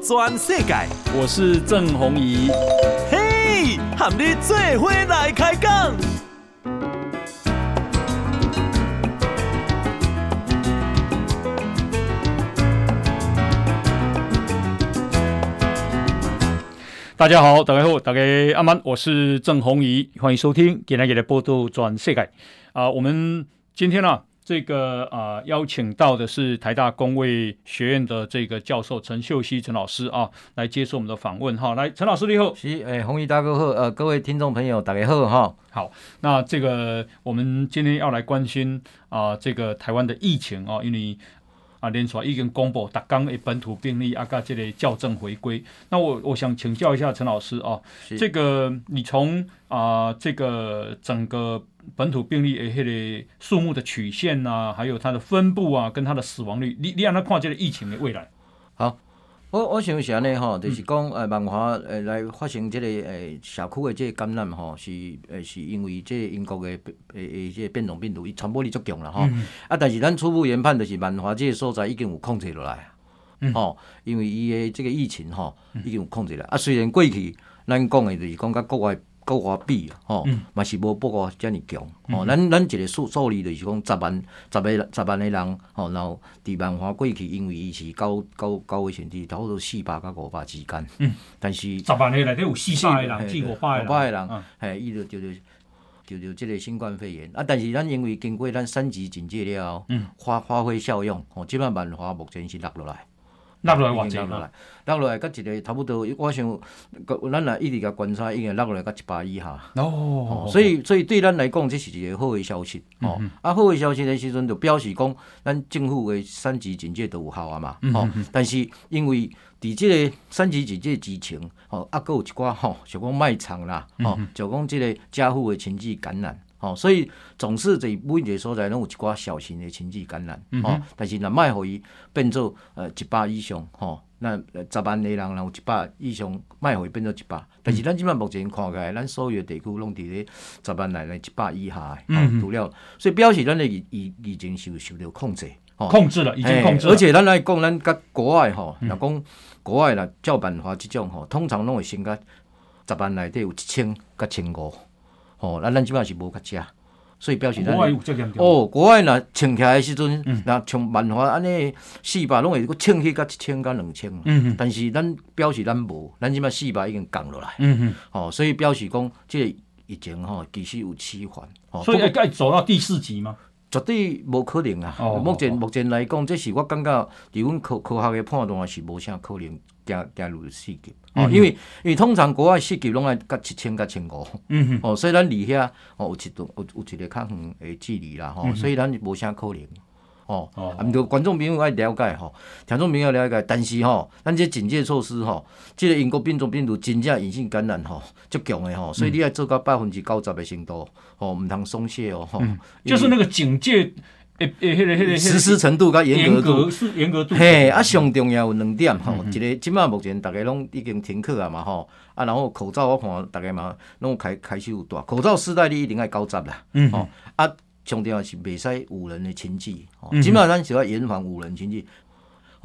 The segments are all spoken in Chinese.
转世界，我是郑宏仪。嘿，和你做伙来开讲。大家好，大家好，大家阿曼，我是郑宏仪，欢迎收听今天的报道全世界。啊、呃，我们今天呢、啊？这个啊、呃，邀请到的是台大工卫学院的这个教授陈秀熙陈老师啊，来接受我们的访问哈。来，陈老师你好，是诶，红衣大哥好，呃，各位听众朋友大家好哈。好，那这个我们今天要来关心啊、呃，这个台湾的疫情啊，因为啊，连续已经公布达刚的本土病例啊，加这类校正回归。那我我想请教一下陈老师啊，这个你从啊、呃、这个整个。本土病例的，迄个数目的曲线呐、啊，还有它的分布啊，跟它的死亡率，你你让他看这个疫情的未来。好，我我想是安尼，吼，就是讲诶，万华诶来发生这个诶社区诶即个感染吼，是诶是因为即个英国诶诶诶即个变种病毒，伊传播力足强啦吼。嗯、啊，但是咱初步研判就是万华即个所在已经有控制落来，吼、嗯，因为伊诶即个疫情吼已经有控制了。啊，虽然过去咱讲诶就是讲甲国外。国外比吼，嘛是无不过遮尔强吼。咱咱一个数数字就是讲十万、十个、十万个人吼，然后伫万华过去，因为伊是高高高危险地，差不多四百到五百之间。嗯，但是十万个内底有四百个人，四五百个人，嘿，伊就就就就就即个新冠肺炎啊。但是咱因为经过咱三级警戒了后，发发挥效用，吼，即摆万华目前是落落来。落落来偌济啦？落落来，甲一个差不多，我想，咱若一直甲观察，已经落落来甲一百以下。哦，所以所以对咱来讲，这是一个好的消息。哦，啊，好的消息的时阵，就表示讲，咱政府的三级警戒都有效啊嘛。哦，但是因为伫即个三级警戒之前，哦，啊，佫有一寡吼，就讲卖场啦，哦，就讲即个家户的亲戚感染。哦，所以总是在每一个所在拢有一寡小型的亲戚感染，嗯、哦，但是若卖互伊变做呃一百以上，吼、哦，那十万个人然有一百以上卖互伊变做一百，但是咱即摆目前看起来，咱所有地区拢伫咧十万内内一百以下，嗯，除了，所以表示咱的疫疫疫情受受到控制，哦，控制了，已经控制了，而且咱来讲，咱甲国外吼，若讲国外啦，照办法即种吼，通常拢会先甲十万内底有一千甲千五。哦，那咱即摆是无较食，所以表示咱哦，国外若穿起来的时阵，若穿万华安尼四百拢会佫穿起甲一千甲两千，嗯，但是咱表示咱无，咱即摆四百已经降落来，嗯嗯，哦，所以表示讲即个疫情吼其实有趋缓，哦，所以会该走到第四级吗？绝对无可能啊！目前目前来讲，这是我感觉，伫阮科科学的判断是无啥可能加加入四级。哦，因为因为通常国外四级拢爱甲一千甲千五。哦，所以咱离遐哦有一段有有一个较远的距离啦。吼，所以咱无啥可能。哦。哦。啊，毋过观众朋友爱了解吼，听众朋友了解，但是吼，咱这警戒措施吼，这个英国变种病毒真正隐性感染吼，足强的吼，所以你要做到百分之九十的程度。哦，毋通松懈哦，吼，就是那个警戒，诶诶，迄个迄个实施程度甲严格度，严格度。嘿，啊，上重要有两点吼，一个即马目前大家拢已经停课啊嘛吼，啊，然后口罩我看大家嘛拢开开始有戴，口罩时代你一定爱九十啦，吼，啊，上重要是袂使五人的亲戚，即马咱是要严防五人亲戚。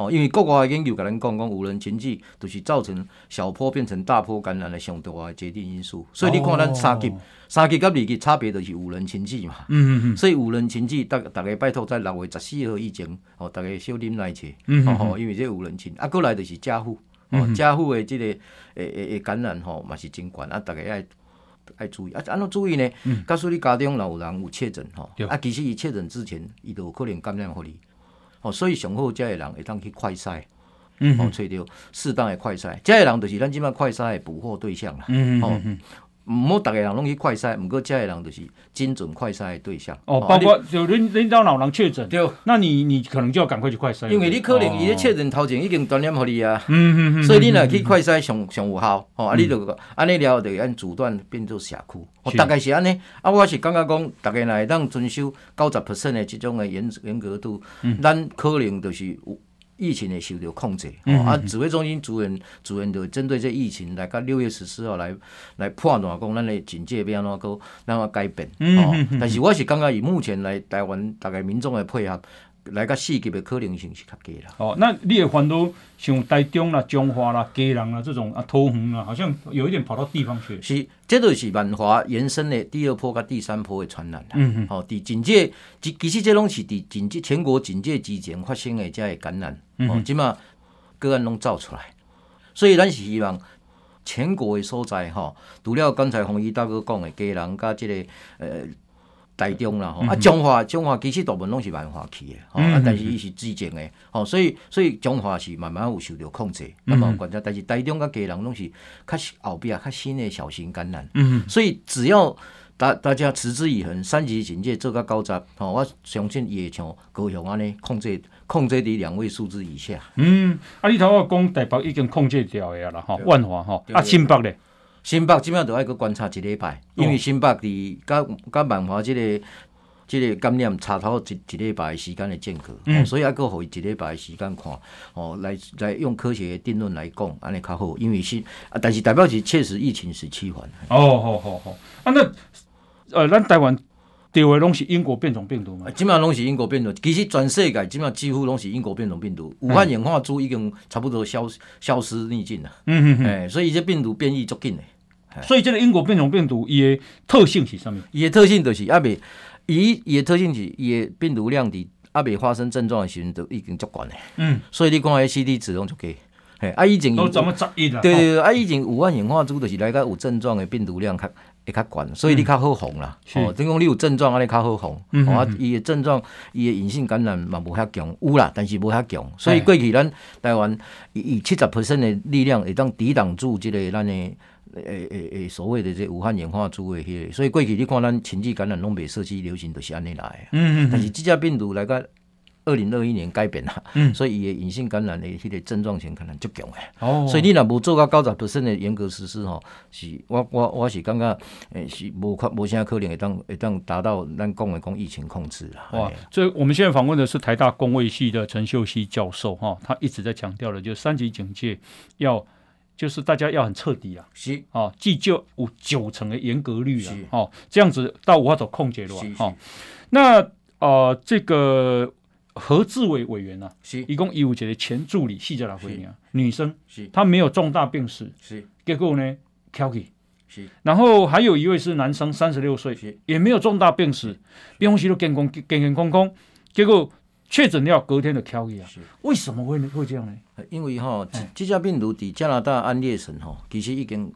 哦，因为国外的研究甲咱讲讲，有人亲戚就是造成小坡变成大坡感染的上大的决定因素。所以你看咱三级、三级甲二级差别就是有人亲戚嘛。嗯嗯嗯。所以有人亲戚，大大家拜托在六月十四号以前，哦，大家小啉来者。嗯哦，因为这有人情，啊，过来就是家户，哦，家户的这个诶诶诶感染吼嘛是真悬，啊，大家爱爱注意，啊，安怎注意呢？嗯。假使你家中若有人有确诊吼，啊，其实伊确诊之前，伊都有可能感染互你。哦，所以上好遮个人会当去快筛，嗯，哦，找到适当的快筛，遮个人就是咱即摆快筛的捕获对象啦，嗯嗯嗯，毋好逐个人拢去快筛，毋过遮个人就是精准快筛的对象。哦，包括就恁恁兜老人确诊，对，那你你可能就要赶快去快筛，因为你可能伊咧确诊头前已经传染互你啊，嗯嗯嗯，所以你若去快筛上上有效，哦，啊，你就安尼了后就按阻断变做社区，哦，大概是安尼，啊，我是感觉讲，逐个若会当遵守九十 percent 的即种的严严格度，咱可能就是有。疫情会受到控制，啊，指挥中心主任主任就针对这疫情来，到六月十四号来来判断讲，咱的警戒要安怎个，怎么改变？但是我是感觉以目前来台湾大概民众的配合，来个四级的可能性是较低啦。哦，那你也烦恼像台中啦、彰化啦、基隆啦这种啊，桃园啊，好像有一点跑到地方去。是，这都是万华延伸的第二波甲第三波的传染啦。嗯嗯。哦，伫警戒，其其实这拢是伫警戒全国警戒之前发生的这个感染。嗯。哦，即马个案拢造出来，所以咱是希望全国的所在吼，除了刚才洪医大哥讲的基隆加这个呃。台中啦，吼。啊，彰化彰化其实大部分拢是万华去的，吼。啊，但是伊是之前的，吼，所以所以彰化是慢慢有受到控制，慢慢观察，但是台中甲家人拢是较后壁较新的小型感染，嗯，所以只要大大家持之以恒，三级警戒做到九十，吼，我相信伊会像高雄安尼控制控制伫两位数字以下。嗯，啊，你头我讲台北已经控制掉的啦，吼，万华吼，啊，新北咧。新北即摆都爱阁观察一礼拜，因为新北伫甲甲万华即个即、这个感染差头一一礼拜时间的间隔，嗯、所以还阁互伊一礼拜时间看，哦，来来用科学的定论来讲，安尼较好。因为是啊，但是代表是确实疫情是趋缓。哦，好好好。啊，那呃，咱台湾第二拢是英国变种病毒嘛？即摆拢是英国变种，其实全世界即摆几乎拢是英国变种病毒。武汉演化株已经差不多消消失匿迹了。嗯嗯嗯。所以这病毒变异足紧的。所以这个英国变种病毒伊的特性是什么？伊的特性就是阿未，伊伊的特性是伊的病毒量伫阿未发生症状的时阵都已经足悬的。嗯，所以你讲的 C D 值拢足低。嘿，啊以前都怎么十亿了？对对对，啊以前武汉演化株就是来个有症状的病毒量较会较悬，所以你较好防啦。哦，等于讲你有症状安尼较好防。嗯。啊，伊的症状，伊的隐性感染嘛无遐强，有啦，但是无遐强。所以过去咱台湾以七十 percent 的力量会当抵挡住即个咱的。诶诶诶，所谓的这武汉演化株的迄个，所以过去你看咱禽际感染拢袂社区流行，都是安尼来的。嗯嗯。但是即只病毒来个二零二一年改变啦，嗯，所以伊的隐性感染的迄个症状性可能足强诶。哦。所以你若无做到九十 percent 的严格实施吼，是我我我是感觉诶是无可无啥可能会当会当达到咱讲的讲疫情控制啦。哇，所以我们现在访问的是台大公卫系的陈秀熙教授哈，他一直在强调的，就是三级警戒要。就是大家要很彻底啊，是啊，既就有九成的严格率啊，哦，这样子到无法度控制了，哈。那呃，这个何志伟委员啊，是。一共一五节的前助理，细节来回应啊，女生，是。她没有重大病史，是。结果呢，Kelly 是，然后还有一位是男生，三十六岁，也没有重大病史，平时都健康健健康康，结果。确诊了，隔天的挑疫啊？是。为什么会会这样呢？因为哈，这这只病毒伫加拿大安列省哈，其实已经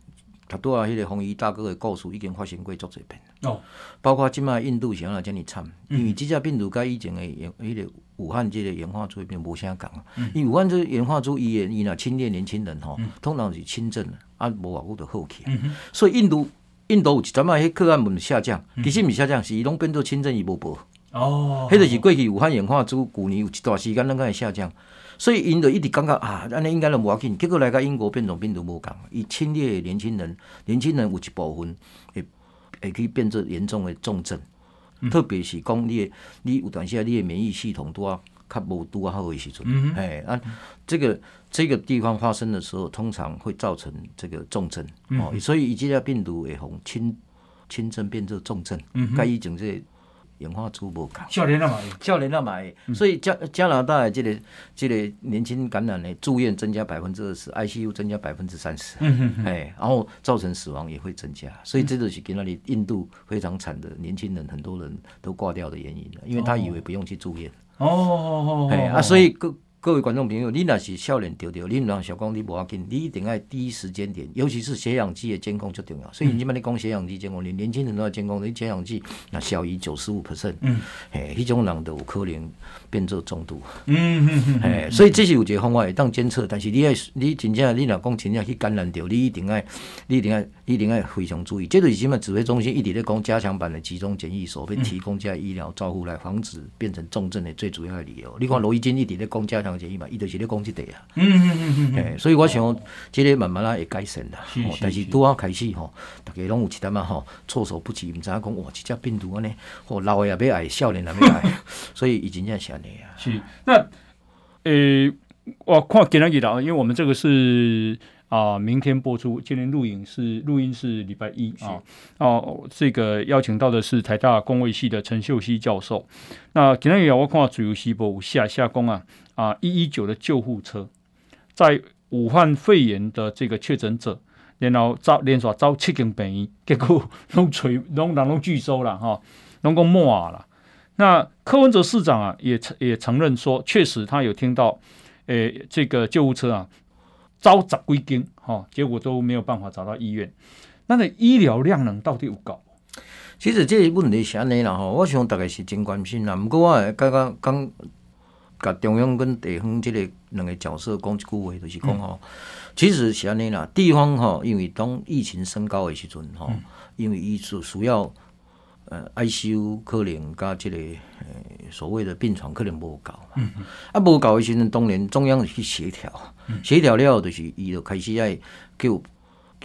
他多啊，迄个红衣大哥的故事已经发生过足侪遍哦。包括即卖印度想要这么惨，因为这只病毒跟以前的演迄个武汉这个演化株并无啥共。因为武汉这个演化株伊伊若侵略年轻人吼，通常是轻症啊，无偌久就好去。所以印度印度有一阵仔迄个案门下降，其实毋是下降，是伊拢变做轻症，伊无报。哦，迄就是过去武汉演化株，旧年有一段时间啷个会下降，所以因就一直感觉啊，安尼应该都无要紧。结果来个英国变种病毒无共，伊侵略年轻人，年轻人有一部分会会可以变成严重的重症，嗯、特别是讲你你有段时间你的免疫系统都啊较无拄啊好的时阵，哎、啊，这个这个地方发生的时候，通常会造成这个重症、嗯、哦，所以伊即个病毒会从轻轻症变成重症，该以整这。演化出无共，少年啊嘛，少年啊嘛，所以加加拿大的这个这个年轻感染的住院增加百分之二十，ICU 增加百分之三十，哎，然后造成死亡也会增加，所以这就是给那里印度非常惨的年轻人，很多人都挂掉的原因了，因为他以为不用去住院，哦哦哦，哎啊，所以各。各位观众朋友，你若是少年丢丢，你毋通想讲你无要紧，你一定要第一时间点，尤其是血氧机的监控最重要。所以你即摆你讲血氧机监控，连年轻人都要监控，你血氧机那小于九十五 percent，嗯，嘿，迄种人都有可能变做中毒，嗯嗯嗯，嘿，所以这是有一个方法会当监测，但是你爱你真正你若讲真正去感染着，你一定爱你一定爱你一定爱非常注意。这就是什么？指挥中心一直在讲加强版的集中检疫所，会提供加医疗照护来防止变成重症的最主要的理由。你看罗一金一直在讲加强。建议嘛，伊就是咧讲即个啊，嗯嗯嗯嗯，诶，所以我想，即个慢慢啦会改善啦，但是拄啊开始吼，逐个拢有一点仔吼，措手不及，毋知影讲哇，即只病毒安尼，吼老诶也要爱，少年也要爱，所以伊真正是安尼啊。是，那诶，我看今日啦，因为我们这个是啊、呃，明天播出。今天录影是录音是礼拜一啊。哦，这个邀请到的是台大公卫系的陈秀熙教授。那今天有我看自由时报下下工啊啊一一九的救护车，在武汉肺炎的这个确诊者，然后招连续招七间病院，结果 拢垂拢人拢拒收了哈，拢讲满了。那柯文哲市长啊也承也承认说，确实他有听到，诶这个救护车啊。招十几间，哈，结果都没有办法找到医院。那个医疗量能到底有够？其实这个问题是安尼啦，哈，我想大概是真关心啦。不过我刚刚刚甲中央跟地方这个两个角色讲一句话，就是讲吼，嗯、其实是安尼啦。地方吼，因为当疫情升高的时阵吼，嗯、因为医术需要。呃，ICU 可能加这个呃所谓的病床可能无够嘛，嗯、啊无够的时阵，当然中央去协调，协调、嗯、了后就是伊就开始爱叫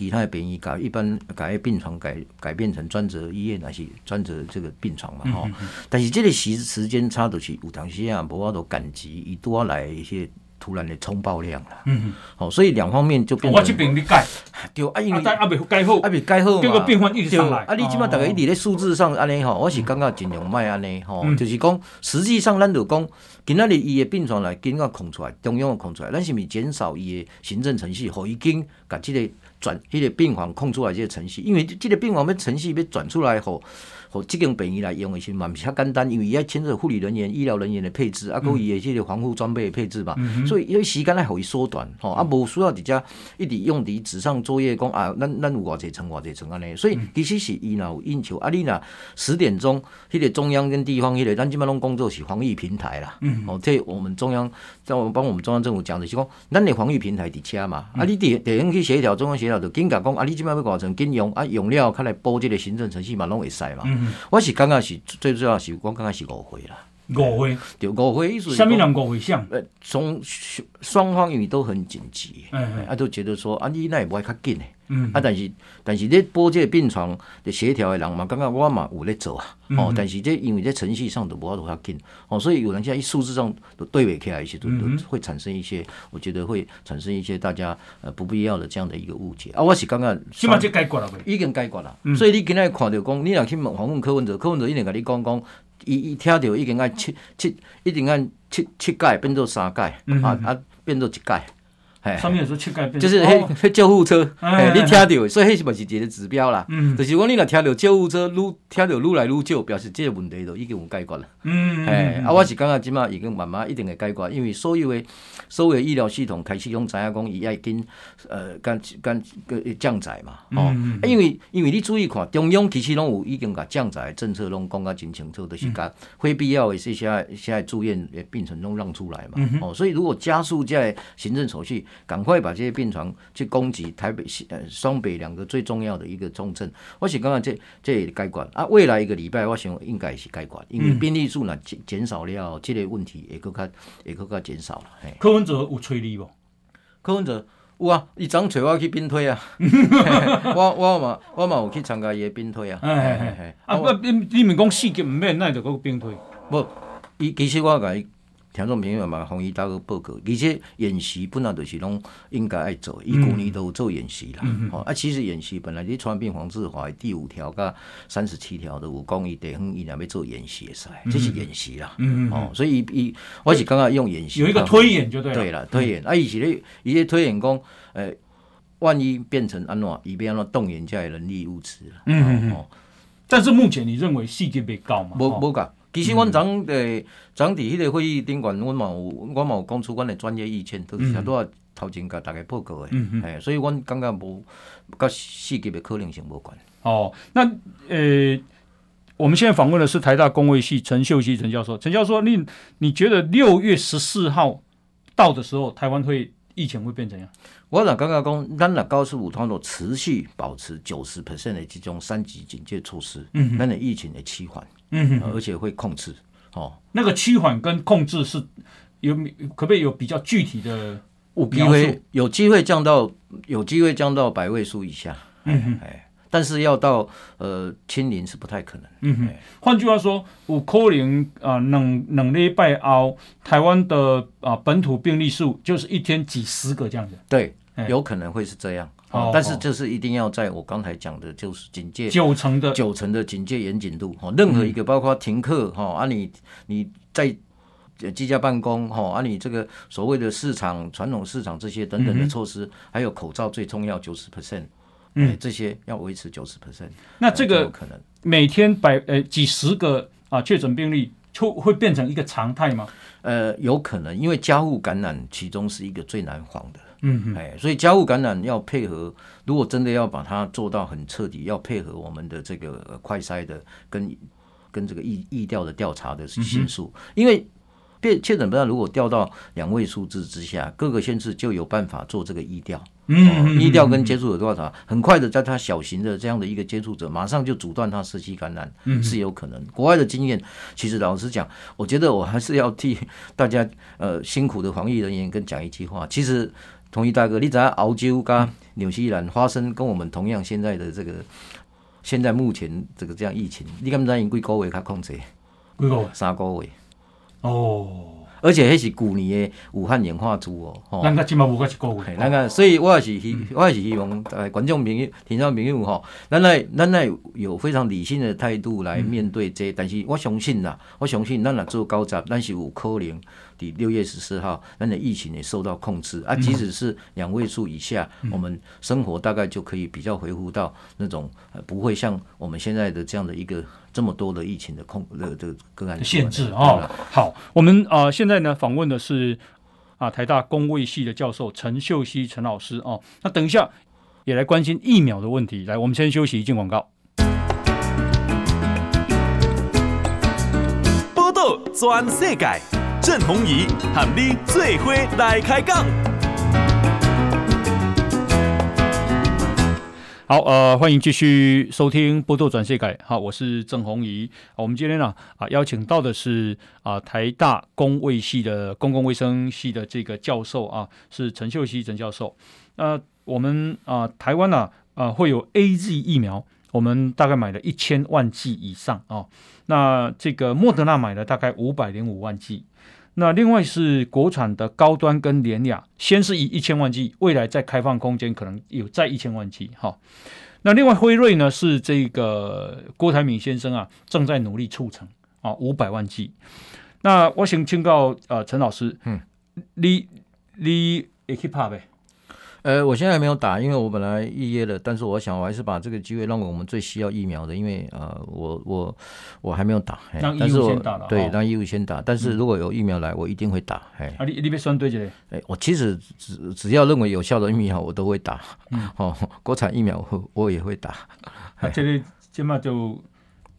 其他的病院改一般改病床改改变成专责医院，还是专责这个病床嘛吼。但是这个时时间差就是有当时啊，无法度赶及，伊多来一些。突然的冲爆量了，嗯，好，所以两方面就变成。我这边你改，对，啊，因为啊未改好，啊未改好嘛，结果变化一直上来。啊，你即马大概一直咧数字上安尼吼，我是感觉尽量卖安尼吼，就是讲实际上咱就讲，今仔日伊的病床来紧个空出来，中央空出来，咱是咪减少伊的行政程序，互伊经甲这个转，迄个病房空出来这个程序，因为这个病房要程序要转出来后。和这种病院来用的是嘛，比较简单，因为伊要牵涉护理人员、医疗人员的配置，啊，佮伊的这个防护装备的配置嘛，嗯、所以因为时间来互伊缩短，吼、嗯，啊，无需要直接一直用伫纸上作业，讲啊，咱咱有偌济层偌济层安尼，所以其实是伊若有应求，啊，你若十点钟，迄个中央跟地方迄个，咱即摆拢工作是防疫平台啦，哦，这我们中央在我们帮我们中央政府讲的是讲，咱的防疫平台伫遮嘛，嗯、啊，你地地方去协调，中央协调就紧甲讲，啊，你即摆要偌层紧用，啊，用了较来补这个行政程序嘛，拢会使嘛，嗯、哼我是感觉。是最主要是我感觉是误会啦，误会对误会意思。什么人误会想？呃，从双方因为都很紧急，啊，都觉得说啊，你那也不会较紧的。嗯，啊，但是但是咧拨这个病床的协调的人嘛，感觉我嘛有咧做啊，哦，但是这因为这程序上都无法度较紧，哦，所以有人现在一数字上都对不起来一些，都都会产生一些，我觉得会产生一些大家呃不必要的这样的一个误解。啊。我是感觉起码这解决了，已经解决了。所以你今日看到讲，你若去访问柯文哲，柯文哲一定甲你讲讲，伊伊听到已经按七七，一定按七七届变做三届，啊啊变做一改。上面有说乞丐，就是迄迄救护车，你听到，所以迄是嘛是一个指标啦？嗯。就是讲你若听到救护车愈听到愈来愈少，表示即个问题都已经有解决了。嗯，哎，啊，我是感觉即马已经慢慢一定会解决，因为所有的所有的医疗系统开始用知影讲伊爱跟呃跟跟个降载嘛，哦，因为因为你注意看，中央其实拢有已经甲降载政策拢讲甲真清楚，就是甲非必要的这些现在住院的病程拢让出来嘛，哦，所以如果加速在行政手续。赶快把这些病床去供给台北、西呃双北两个最重要的一个重症。我想刚刚这这也该管啊，未来一个礼拜我想应该是该管，因为病例数呢减减少了，这类问题也更加也更加减少了。柯文哲有催你不？柯文哲有啊，伊昨催我去兵推啊，我我嘛我嘛有去参加伊的兵推啊。哎哎哎，啊不，你你们讲四级唔免，那就个兵推。不，伊其实我讲。听众朋友嘛，红衣大哥报告。而且演习本来就是拢应该爱做，伊旧年都有做演习啦。嗯、啊，其实演习本来你传染病防治法第五条甲三十七条都有讲，伊地方伊若要做演习的噻，这是演习啦。嗯嗯。哦，所以伊我是刚刚用演习。有一个推演就对了。对了，推演。嗯、啊，伊是咧，伊咧推演讲，诶、呃，万一变成安怎，伊变安怎动员这人力物资了。嗯嗯嗯。哦、但是目前你认为细节别高吗？无无高。其实阮昨诶昨伫迄个会议顶悬，阮嘛有，阮嘛有讲出阮诶专业意见，都是拄啊头前甲大家报告诶。嗯嗯。哎，所以阮感觉无甲四级诶可能性无关。哦，那诶、呃，我们现在访问的是台大公卫系陈秀熙陈教授。陈教授，你你觉得六月十四号到的时候，台湾会疫情会变怎样？我若感觉讲，咱若高速五通度持续保持九十 percent 的这种三级警戒措施，嗯，咱的疫情会趋缓。嗯哼，而且会控制，哦，那个趋缓跟控制是有可不可以有比较具体的？有机会有机会降到有机会降到百位数以下，嗯哼，哎，但是要到呃清零是不太可能。嗯哼，换句话说，有可能啊，两两礼拜后，台湾的啊本土病例数就是一天几十个这样子。对。有可能会是这样。哦，但是这是一定要在我刚才讲的，就是警戒九成的九成的警戒严谨度。哈，任何一个包括停课哈啊，你你在居家办公哈啊，你这个所谓的市场传统市场这些等等的措施，还有口罩最重要九十 percent，嗯，这些要维持九十 percent。那这个可能每天百呃几十个啊确诊病例，就会变成一个常态吗？呃，有可能，因为家务感染其中是一个最难防的。嗯嗯，哎，所以家务感染要配合，如果真的要把它做到很彻底，要配合我们的这个快筛的跟跟这个疫疫调的调查的系数，嗯、因为确诊不知道如果掉到两位数字之下，各个县市就有办法做这个疫调。嗯，疫调跟接触者调查？很快的，在他小型的这样的一个接触者，马上就阻断他社区感染，是有可能。国外的经验，其实老实讲，我觉得我还是要替大家呃辛苦的防疫人员跟讲一句话，其实。同意大哥，你知道澳洲跟纽西兰发生跟我们同样现在的这个，现在目前这个这样疫情，你敢不知因几个月较控制？几个月？三个月。哦。而且迄是旧年的武汉演化株哦。哦。咱个今嘛无个一个月。咱个，所以我也是希，我也是希望呃观众朋友、听众朋友吼，咱来咱来有非常理性的态度来面对这，但是我相信啦，我相信咱若做高闸，咱是有可能。六月十四号，那的疫情也受到控制啊，即使是两位数以下，我们生活大概就可以比较恢复到那种不会像我们现在的这样的一个这么多的疫情的控的这个案限制啊。好，我们啊、呃、现在呢访问的是啊台大工卫系的教授陈秀熙陈老师哦，那等一下也来关心疫苗的问题。来，我们先休息一，进广告。报道全世界。郑弘仪喊你最伙来开讲。好，呃，欢迎继续收听《波多转世改》。好，我是郑弘仪。我们今天呢，啊，邀请到的是啊，台大公卫系的公共卫生系的这个教授啊，是陈秀熙陈教授。那我们啊，台湾呢，啊，会有 AZ 疫苗，我们大概买了一千万剂以上啊。那这个莫德纳买了大概五百零五万剂。那另外是国产的高端跟联雅，先是以一千万剂，未来再开放空间，可能有再一千万剂哈。那另外辉瑞呢，是这个郭台铭先生啊，正在努力促成啊，五百万剂。那我想请教呃陈老师，嗯，你你也可以拍呗。呃，我现在还没有打，因为我本来预约了，但是我想我还是把这个机会让给我们最需要疫苗的，因为呃，我我我还没有打，让医务先打了，对，让医务先打，但是如果有疫苗来，我一定会打。哎，啊，你你别算对着嘞，哎，我其实只只要认为有效的疫苗，我都会打。嗯，哦，国产疫苗我我也会打。啊，这个起码就。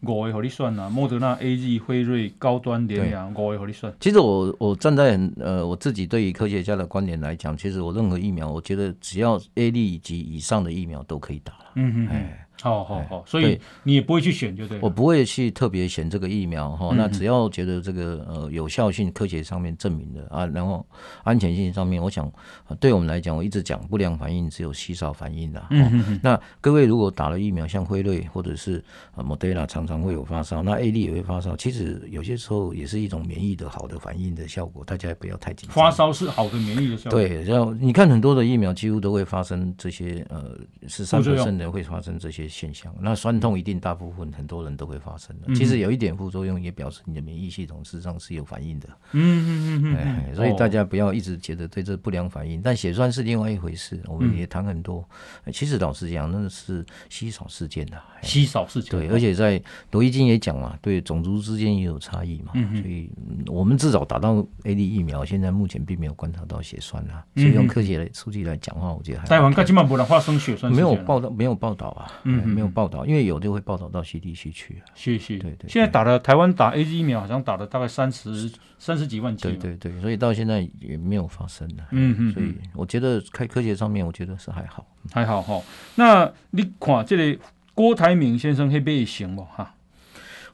五个互你算啊，莫德纳、A G、辉瑞、高端、联阳，五个互你算。其实我我站在呃我自己对于科学家的观点来讲，其实我任何疫苗，我觉得只要 A 类及以上的疫苗都可以打了。嗯嗯，哎。好好好，所以你也不会去选，就对。我不会去特别选这个疫苗哈，那只要觉得这个呃有效性、科学上面证明的啊，然后安全性上面，我想对我们来讲，我一直讲不良反应只有稀少反应的。嗯，那各位如果打了疫苗，像辉瑞或者是呃莫德纳，常常会有发烧，那 A 粒也会发烧，其实有些时候也是一种免疫的好的反应的效果，大家也不要太紧张。发烧是好的免疫的效果。对，然后你看很多的疫苗几乎都会发生这些呃是三 percent 的会发生这些现象，那酸痛一定大部分很多人都会发生的，其实有一点副作用也表示你的免疫系统实际上是有反应的。嗯嗯嗯嗯，所以大家不要一直觉得对这不良反应，但血栓是另外一回事。我们也谈很多，其实老实讲，那是稀少事件的。稀少事件。对，而且在罗伊金也讲嘛，对种族之间也有差异嘛。所以我们至少打到 A D 疫苗，现在目前并没有观察到血栓啊。所以用科学的数据来讲话，我觉得还。台湾根本不能发生血栓。没有报道，没有报道啊。嗯，没有报道，因为有就会报道到 CDC 去。谢谢。对对。现在打了台湾打 A Z 疫苗，好像打了大概三十三十几万剂。对对对，所以到现在也没有发生的。嗯嗯。所以我觉得开科学上面，我觉得是还好，还好哈。那你看这里郭台铭先生会不也行不哈？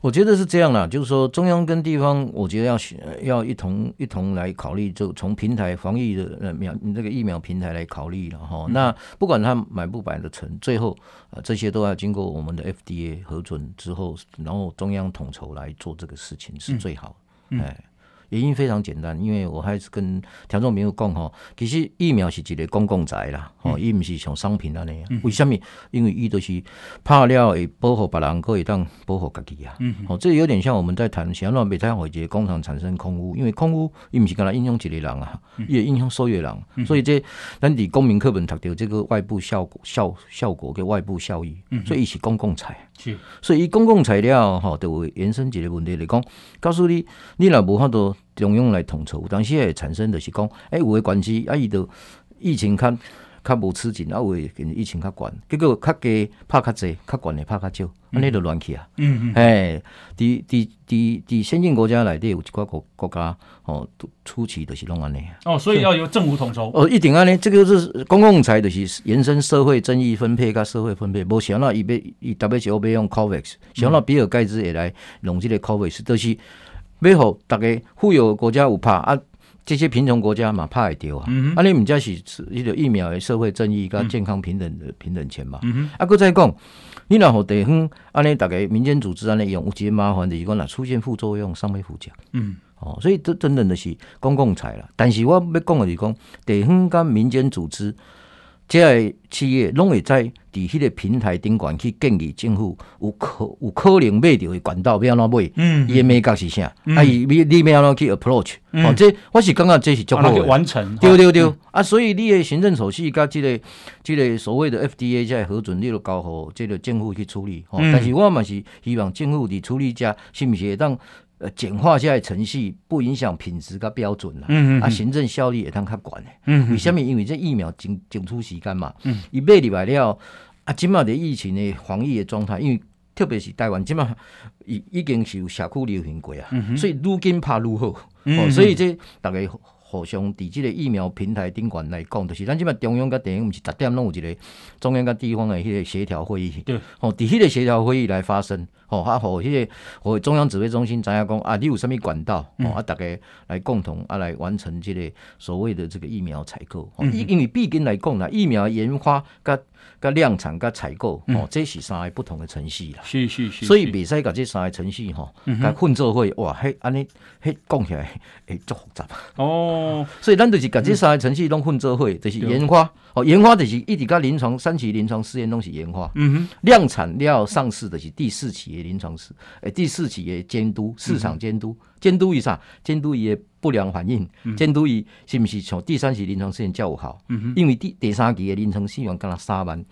我觉得是这样啦，就是说中央跟地方，我觉得要要一同一同来考虑，就从平台防疫的呃苗这个疫苗平台来考虑了哈。那不管他买不买的成，最后呃这些都要经过我们的 FDA 核准之后，然后中央统筹来做这个事情是最好。哎、嗯，原因非常简单，因为我还是跟听众朋友讲吼，其实疫苗是一个公共财啦，吼，伊毋是像商品安尼啊。为什么？因为伊都是拍了会保护别人，可以当保护家己啊。嗯，哦，这有点像我们在谈，像那每台会一个工厂产生空污，因为空污伊毋是干那影响一个人啊，伊会影响所有人。所以这咱伫公民课本读到这个外部效果效效果跟外部效益，所以伊是公共财。是，所以伊公共材料吼，就会延伸一个问题来讲，告诉你，你若无法度中央来统筹，有当时会产生著是讲，诶、欸，有诶关系，啊，伊著疫情较较无吃紧，啊，有诶疫情较悬，结果较低拍较济，较悬诶拍较少，安尼就乱去啊。嗯嗯。诶，伫伫伫伫先进国家内底有一寡国国家，吼，初期就是拢安尼。哦，所以要由政府统筹。哦，一定安尼，这个是公共财，就是延伸社会正义分配甲社会分配。无想到伊要伊特别是要用 COVAX，想到比尔盖茨会来弄即个 COVAX，就是要互逐个富有国家有拍啊。这些贫穷国家嘛，怕也丢啊！嗯、啊，你们家是一个疫苗的社会正义跟健康平等的平等权嘛？嗯、啊，搁再讲，你若互地方安尼，大概民间组织安尼用，有些麻烦的是讲，若出现副作用，尚未负责。嗯，哦，所以这真正的是公共财啦。但是我要讲的是讲，地方跟民间组织。这个企业拢会在伫迄个平台顶悬去建议政府有可有可能买到的管道要安怎买，嗯，伊的美角是啥？啊，伊你你要安怎去 approach？哦，这我是感觉这是足好的完成。对对对，啊，所以你的行政手续甲这个这个所谓的 FDA 在核准，你都交互即个政府去处理。哦，但是我嘛是希望政府伫处理者是毋是会当。呃，简化下来程序不影响品质跟标准啦，嗯嗯，啊，行政效率也当较管的，嗯，为什么？因为这疫苗整整出时间嘛，嗯，一买入来了，啊，今嘛的疫情的防疫的状态，因为特别是台湾今嘛已已经是有社区流行过啊，嗯、所以愈紧拍愈好，嗯、哦，所以这大家。互相伫即个疫苗平台顶悬来讲，就是咱即摆中央甲地方毋是逐点拢有一个中央甲地方的迄个协调会议，对，哦，伫迄个协调会议来发生，吼，啊，互迄个互中央指挥中心知影讲啊，你有啥物管道，吼、嗯，啊，大家来共同啊来完成即个所谓的这个疫苗采购，因、嗯、因为毕竟来讲啦，疫苗研发甲甲量产甲采购，哦，这是三个不同的程序啦，是是是，所以袂使甲这三个程序吼，甲混做伙，哇，迄安尼，迄讲起来会足复杂。哦。哦，所以咱就是把这三个程序拢混做伙，就是研发。哦，研发就是一直到临床三期临床试验拢是研发。嗯哼，量产了上市的是第四期的临床试，诶，第四期的监督市场监督，监督伊啥？监督伊的不良反应，监督伊是不是从第三期临床试验较有效？嗯哼，因为第第三期的临床试验干了三万，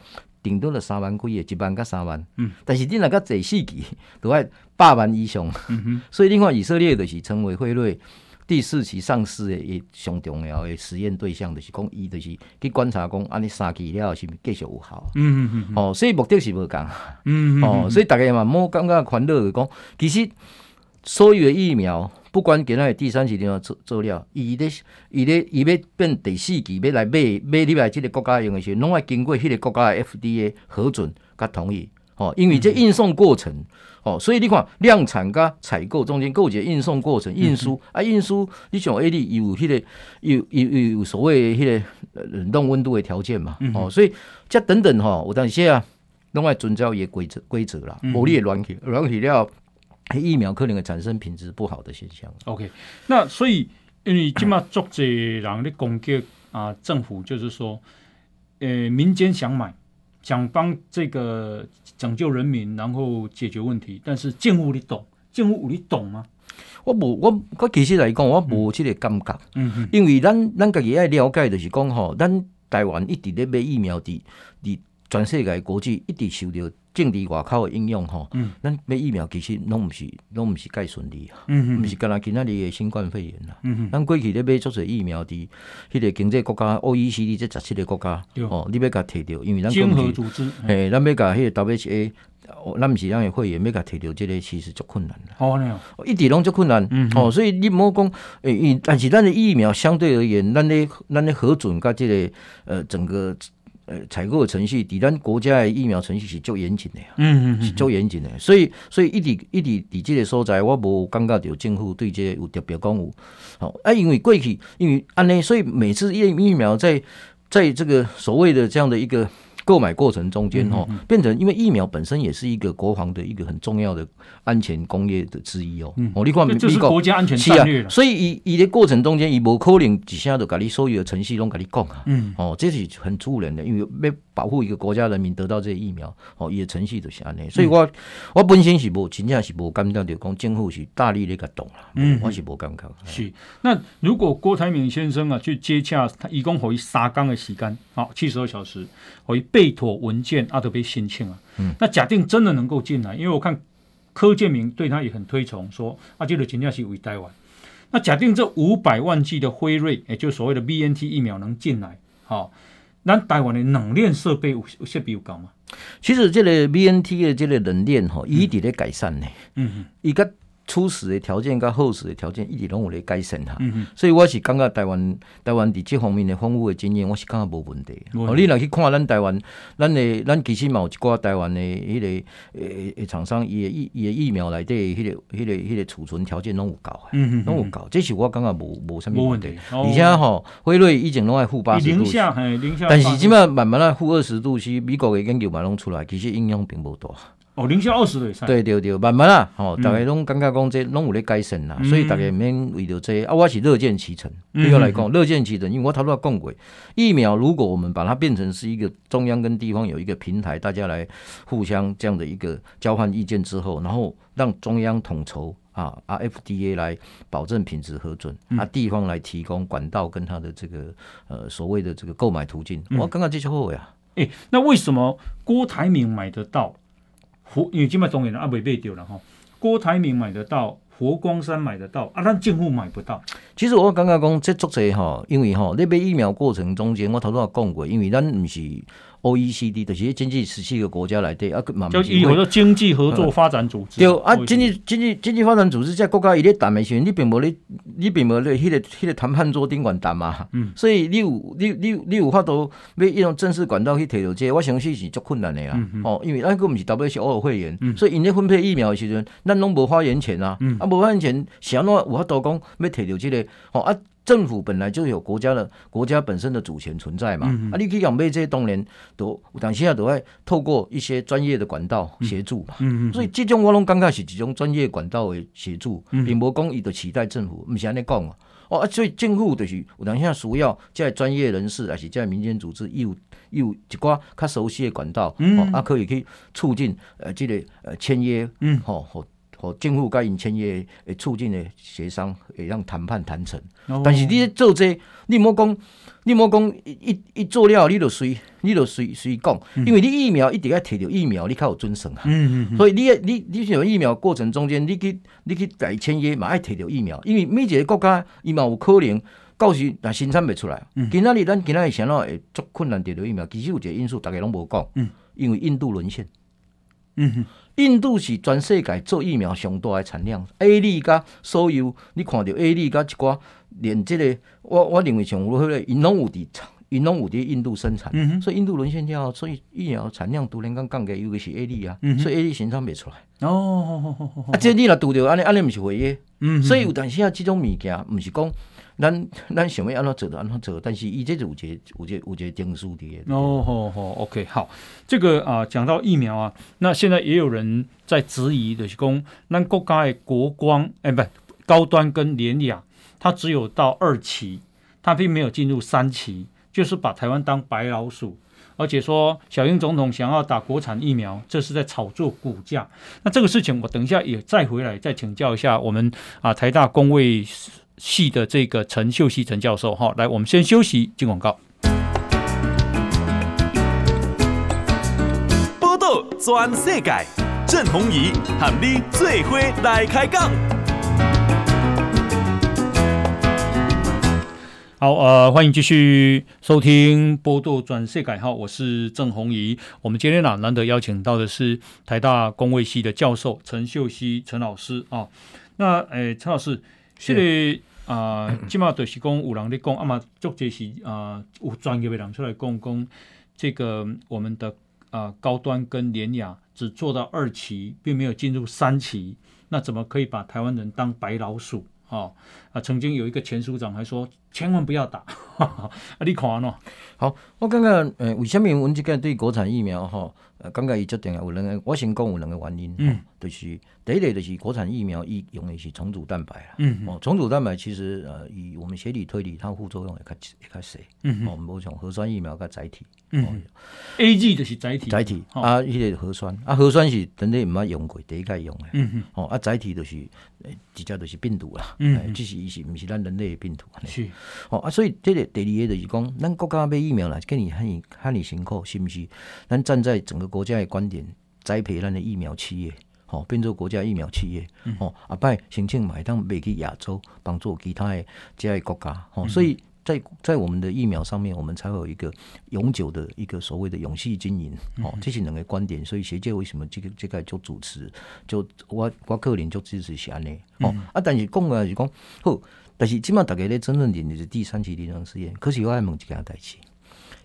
顶多了三万几个，一万到三万。嗯，但是你那个第四期都要百万以上。嗯哼，所以另外以色列就是成为辉瑞。第四期上市的也上重要的实验对象就是讲，伊就是去观察讲，安尼三期了是毋是继续有效？嗯嗯嗯。哦，所以目的是无共。嗯嗯哦，所以大家嘛，莫感觉烦恼的讲，其实所有的疫苗，不管给那第三期点样做做了，伊咧伊咧伊要变第四期，要来买买入来即个国家用的时候，拢要经过迄个国家的 FDA 核准甲同意。哦，因为这运送过程。嗯哦，所以你看量产跟采购中间构结运送过程运输、嗯、啊，运输你像 A D 有迄、那个有有有有所谓迄个冷冻温度的条件嘛？嗯、哦，所以这等等哈，有当时啊，拢爱遵照一个规则规则啦，无你乱去乱去了，疫苗可能会产生品质不好的现象。OK，那所以因为今嘛足侪人咧攻击啊，政府就是说，呃，民间想买。想帮这个拯救人民，然后解决问题，但是政府你懂，政府你懂吗？我无，我我其实来讲，我无这个感觉。嗯嗯，因为咱咱家己爱了解，就是讲吼，咱台湾一直咧买疫苗，伫伫全世界国际一直受到。政治外口的影响吼，咱买疫苗其实拢毋是拢毋是介顺利啊，毋是干那今仔日的新冠肺炎啦。咱过去咧买足侪疫苗伫迄个经济国家 OECD 这十七个国家，哦，你要甲摕着，因为咱经合组织，诶，咱要甲迄个 WHA，咱毋是咱的会员要甲摕着，即个其实足困难啦。哦，一直拢足困难，哦，所以你莫讲，诶，但是咱的疫苗相对而言，咱的咱的核准甲即个呃整个。呃，采购的程序，伫咱国家的疫苗程序是足严谨的呀，嗯嗯，是足严谨的，所以所以一直一直伫即个所在，我无感觉到政府对这个有特别讲有，好啊，因为过去因为安尼，所以每次疫疫苗在在这个所谓的这样的一个购买过程中间哈，变成因为疫苗本身也是一个国防的一个很重要的安全工业的之一哦。哦，你看，这是国家安全战略了。所以以以的过程中间，伊无可能一下就把你所有的程序拢跟你讲啊。嗯，哦，这是很突然的，因为要保护一个国家人民得到这些疫苗，哦，伊的程序就是安尼。所以我我本身是无真正是无感觉到讲政府是大力的个动啦。嗯，我是无感觉。是，那如果郭台铭先生啊去接洽，他一共可以三天的时间，好，七十二小时，可以备妥文件啊，都被申请啊。嗯，那假定真的能够进来，因为我看柯建明对他也很推崇，说啊，这个真正是为台湾。那假定这五百万剂的辉瑞，也就是所谓的 BNT 疫苗能进来，好，那台湾的冷链设备有设备有够吗？其实这个 BNT 的这个冷链吼，伊伫咧改善呢。嗯嗯，伊个。初始的条件跟后始的条件一直拢有咧改善哈，嗯、所以我是感觉台湾台湾伫这方面的丰富的经验，我是感觉无问题。哦、嗯，你若去看咱台湾，咱的咱其实嘛有一寡台湾的迄个诶诶厂商，伊的疫伊的疫苗内底迄个迄个迄个储存条件拢有够，嗯拢有够，这是我感觉无无啥物问题。而且吼，辉瑞以前拢爱负八十度，但是即摆慢慢啊负二十度，是美国的研究嘛拢出来，其实影响并无大。哦，零下二十度以上。对对对，慢慢啊，吼、嗯，大家拢感觉讲这拢有咧改善啦，嗯、所以大家免为着这个、啊，我是乐见其成。对我来讲，乐见其成，因为我头拄仔讲过，疫苗如果我们把它变成是一个中央跟地方有一个平台，大家来互相这样的一个交换意见之后，然后让中央统筹啊啊 FDA 来保证品质核准，啊地方来提供管道跟它的这个呃所谓的这个购买途径，我刚刚这些好呀。哎、欸，那为什么郭台铭买得到？活，因为今麦中原啊未买到了哈，郭台铭买得到，佛光山买得到，啊，咱政府买不到。其实我感觉讲这足济哈，因为哈，你买疫苗过程中间，我头拄也讲过，因为咱唔是。O E C D 的这些经济十七个国家来对啊，就以后的经济合作发展组织。对啊，经济经济经济发展组织在国家伊咧谈的时候，你并无咧，你并无咧，迄个迄个谈判桌顶管谈嘛。嗯。所以你有你你你有法度要一种正式管道去摕到这个，我相信是足困难的啦。嗯嗯。哦，因为咱个毋是 W H O 会员，所以因咧分配疫苗的时阵，咱拢无发言权啊。嗯。啊，无发言权，是安怎有法度讲要摕到这个？哦啊。政府本来就有国家的国家本身的主权存在嘛，嗯、啊，你可以讲买这些当然都，但现在都会透过一些专业的管道协助嘛，所以这种我拢感觉是一种专业管道的协助，并无讲伊就期待政府，唔是安尼讲哦，所以政府就是有当现在需要在专业人士还是在民间组织，有有一寡较熟悉的管道，嗯、哦，啊可以去促进呃这个呃签约，嗯，好、哦。政府甲因签约会促进的协商，会让谈判谈成。哦、但是你做这个，你莫讲，你莫讲一一做了，你就随，你就随随讲。因为你疫苗一定要摕到疫苗，你较有准绳啊。嗯嗯嗯，所以你你你想疫苗过程中间，你去你去来签约嘛，爱摕到疫苗。因为每一个国家伊嘛有可能到时若生产袂出来。今仔日咱今仔日想到会足困难摕到疫苗，其实有一个因素，大家拢无讲。嗯，因为印度沦陷。嗯哼。印度是全世界做疫苗上大的产量，A 利甲所有你看到 A 利甲一寡连这个，我我认为像我迄个因拢有伫，因拢有伫印度生产，嗯、所以印度沦陷掉，所以疫苗产量突然间降低，尤其是 A 利啊，嗯、所以 A 利生产袂出来。哦，啊，这你若拄着安尼，安尼毋是违约，嗯、所以有当时啊，这种物件毋是讲。咱咱想要安怎做就安怎做，但是伊这是有一个有一个有一个定数的。哦，吼吼，OK，好，这个啊，讲到疫苗啊，那现在也有人在质疑的是讲，咱国家的国光，哎，不，高端跟联亚，它只有到二期，它并没有进入三期，就是把台湾当白老鼠，而且说小英总统想要打国产疫苗，这是在炒作股价。那这个事情，我等一下也再回来再请教一下我们啊台大工卫系的这个陈秀熙陈教授，哈，来，我们先休息，进广告。波道全世界，郑弘仪喊你最伙来开讲。好，呃，欢迎继续收听《报道全世界》哈，我是郑弘仪。我们今天呢，难得邀请到的是台大工卫系的教授陈秀熙陈老师啊。那，诶，陈老师。这个啊，起码 就是讲有人在讲，啊嘛，足济是啊，有专业的人出来讲讲，这个我们的啊高端跟联雅只做到二期，并没有进入三期，那怎么可以把台湾人当白老鼠？哦啊，曾经有一个前署长还说，千万不要打。啊，你看喏。好，我感觉，呃，为什么阮即个对国产疫苗吼，呃，感觉伊足重要？有两个，我先讲有两个原因。嗯。就是第一类就是国产疫苗伊用的是重组蛋白啦。嗯。哦，重组蛋白其实呃，以我们学理推理，它副作用也较也较小。嗯。哦，无像核酸疫苗个载体。嗯。A G 就是载体。载体。啊，迄个核酸，啊，核酸是人类毋捌用过，第一界用的。嗯嗯。哦，啊，载体就是，直接就是病毒啦。嗯。只是伊是毋是咱人类的病毒。是。哦啊，所以这个第二个就是讲，咱国家买疫苗啦，跟你很很辛苦，是不是？咱站在整个国家的观点，栽培咱的疫苗企业，吼，变做国家疫苗企业，吼、嗯，啊，拜申请买当卖去亚洲，帮助其他的这些国家，吼，所以在在我们的疫苗上面，我们才会有一个永久的一个所谓的永续经营，吼、嗯，这是两个观点。所以学界为什么这个这个就主持，就我我个人就支持是安尼，哦、嗯，啊，但是讲啊是讲好。但是，即码大家咧真正练的是第三期临床试验。可是我爱问一件代志，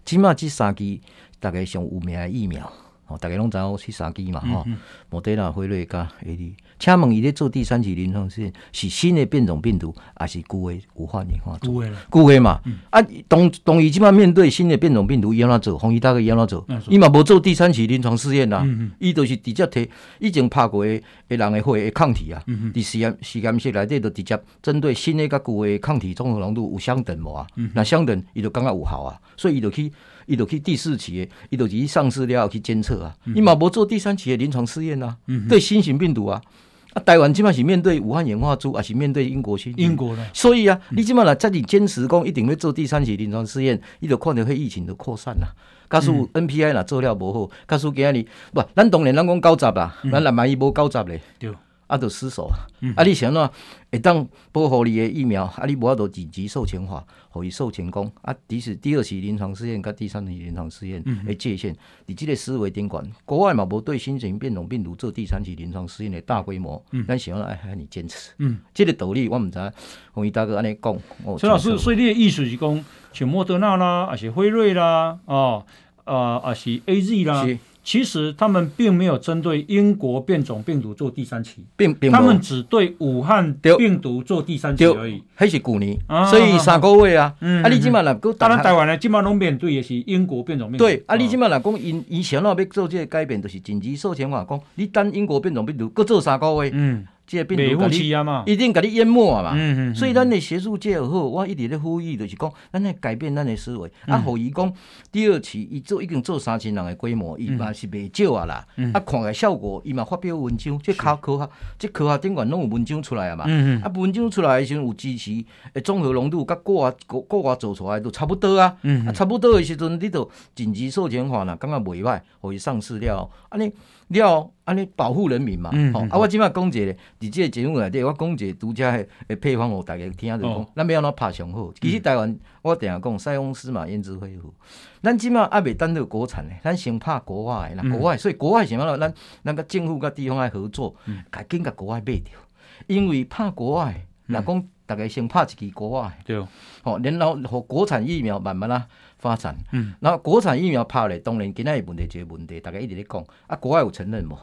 即码这三期大概上有名的疫苗，哦，大家拢知影去三期嘛，吼、嗯，莫德纳、辉瑞加 AD。请问伊咧做第三期临床试验是新的变种病毒，还是旧的武汉演化株？旧的，旧的嘛。嗯、啊，当当伊即摆面对新的变种病毒，伊安怎做？红衣大哥伊安怎做？伊嘛无做第三期临床试验啦。伊都、嗯、是直接摕已经拍过的诶人诶血诶抗体啊。伫实验实验室内底，就直接针对新的甲旧的抗体综合浓度有相等无啊？若、嗯、相等，伊就感觉有效啊。所以伊就去，伊就去第四期的，伊就去上市了后去监测啊。伊嘛无做第三期的临床试验啊。嗯、对新型病毒啊。啊，台湾即马是面对武汉演化株，还是面对英国新？英国的。所以啊，嗯、你即马来在你坚持讲一定要做第三期临床试验，伊就看到迄疫情的扩散啦。假使 NPI 若做了无好，假使今日不，咱当然咱讲九十啦，咱若万一无九十咧。对。啊，就失手啊！嗯、啊，你想喏，会当保护你的疫苗，啊，你无法度紧急授权法，互伊授权讲啊。即使第二期临床试验甲第三期临床试验的界限，你即个思维顶管，国外嘛无对新型变种病毒做第三期临床试验的大规模，咱想要爱喊你坚持。嗯，这个道理我毋知，红衣大哥安尼讲。陈老师，所以你的意思是讲，像莫德纳啦，还是辉瑞啦，哦，啊，还是 A Z 啦。其实他们并没有针对英国变种病毒做第三期，并并他们只对武汉病毒做第三期而已。还是去年，所以三个月啊。啊，你今嘛来讲，当然台湾呢，今嘛拢面对的是英国变种病毒。对，啊，你今嘛来讲，因以前那要做这个改变，就是紧急授权话讲，你等英国变种病毒搁做三个月。嗯。这个病毒一定给你淹没啊嘛，嗯嗯，所以咱的学术界也好，我一直在呼吁，就是讲，咱来改变咱的思维。啊，互伊讲第二期，伊做已经做三千人的规模，伊嘛是袂少啊啦。啊，看个效果，伊嘛发表文章，这科科学，这科学顶管拢有文章出来啊嘛。嗯嗯。啊，文章出来的时阵有支持，诶，综合浓度甲国外国国外做出来都差不多啊。嗯。啊，差不多的时阵，你都紧急授权法啦，感觉袂歹，互伊上市了，安尼。了，安尼保护人民嘛，吼！啊，我即摆讲一个，伫即个节目内底，我讲一个独家的诶配方，互大家听着讲，咱要安怎拍上好。其实台湾，我定下讲，塞翁失马焉知非福。咱即摆还未等到国产的，咱先拍国外的，国外，所以国外想要咱咱甲政府甲地方来合作，赶紧甲国外买着，因为拍国外，若讲大家先拍一支国外，对，吼，然后互国产疫苗慢慢啊。发展，嗯，然后国产疫苗拍咧，当然今仔日问题就个问题，大家一直咧讲，啊，国外有承认无？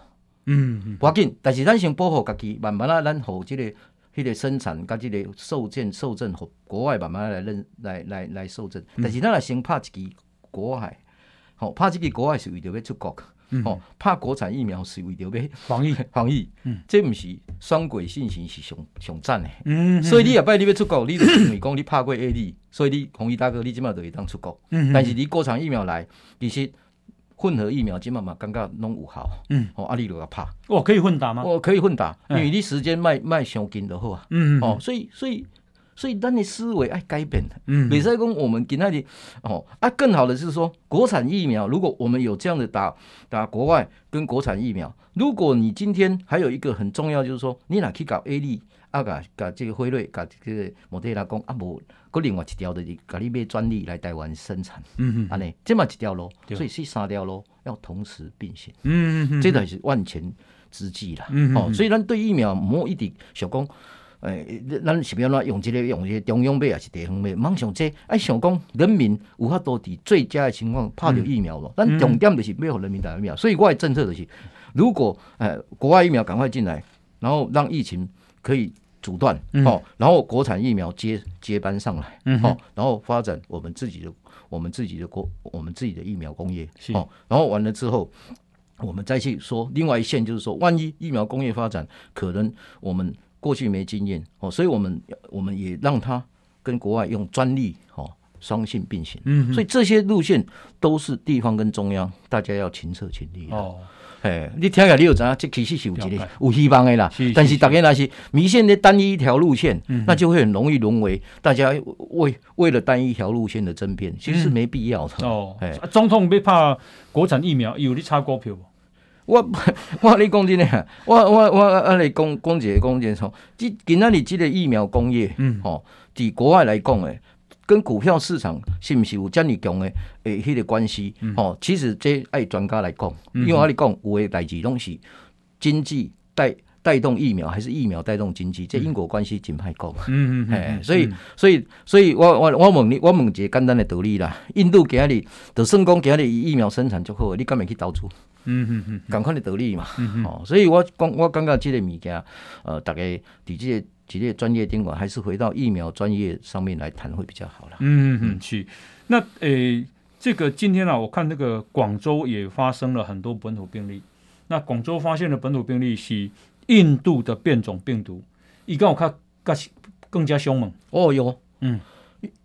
嗯，嗯，无要紧，但是咱先保护家己，慢慢啊，咱互即个迄、那个生产，甲即个受证、受证，互国外慢慢来认来来来受证。但是咱若先拍一支国外，吼，拍一支国外是为着要出国。哦，拍国产疫苗是为着要防疫。防疫，嗯，这毋是双轨进行是上上赞的，嗯，所以你下摆你要出国，你就因为讲你拍过 A D，所以你红衣大哥你即马就会当出国，嗯，但是你国产疫苗来，其实混合疫苗即马嘛感觉拢有效，嗯，哦，啊你就要拍，哦，可以混打吗？哦，可以混打，因为你时间卖卖上紧就好啊，嗯，哦，所以所以。所以，咱的思维爱改变的。嗯，比如说，我们给那里哦啊，更好的是说，国产疫苗，如果我们有这样的打打国外跟国产疫苗，如果你今天还有一个很重要，就是说，你哪去搞 A 利啊，搞搞这个辉瑞，搞这个莫德纳讲啊，无，搁另外一条的，搞你买专利来台湾生产。嗯嗯，安尼，这么一条路，所以是三条路要同时并行。嗯嗯，这才是万全之计啦。嗯哦，所以咱对疫苗莫一定想讲。诶、欸，咱是要哪用这个用这个中央买还是地方买？茫想这，哎，想讲人民有法度伫最佳的情况拍着疫苗咯。咱、嗯、重点就是买互人民打疫苗，所以我的政策就是，如果诶、呃、国外疫苗赶快进来，然后让疫情可以。阻断，嗯、哦，然后国产疫苗接接班上来，嗯、哦，然后发展我们自己的我们自己的国我们自己的疫苗工业，哦，然后完了之后，我们再去说另外一线，就是说，万一疫苗工业发展可能我们过去没经验，哦，所以我们我们也让他跟国外用专利，哦，双性并行，嗯，所以这些路线都是地方跟中央大家要勤策勤力哦。哎，你听下，你有知影？这其实是有一个有希望的啦。是是是但是大家那是迷信的单一一条路线，嗯、那就会很容易沦为大家为为了单一一条路线的争辩，其实是没必要的。嗯、哦，哎，总统别怕国产疫苗，有你炒股票不？我 我跟你讲真诶，我我我我你讲讲一个讲一个，今今仔日即个疫苗工业，嗯，哦，伫国外来讲诶。跟股票市场是毋是有遮尔强诶诶，迄个关系？吼、嗯，其实这爱专家来讲，因为我跟你讲，有诶代志拢是经济带带动疫苗，还是疫苗带动经济？这因果关系真歹讲。嗯嗯哎。所以所以所以我我我问你，我问一个简单的道理啦。印度今日就算讲今日疫苗生产就好，你敢会去投资？嗯嗯嗯，同款的道理嘛。嗯哦，所以我讲我感觉这个物件，呃，大概在这个。几列专业监管，还是回到疫苗专业上面来谈会比较好了。嗯嗯，是。那诶、欸，这个今天啊，我看那个广州也发生了很多本土病例。那广州发现的本土病例是印度的变种病毒，伊跟我看更更加凶猛。哦哟，嗯，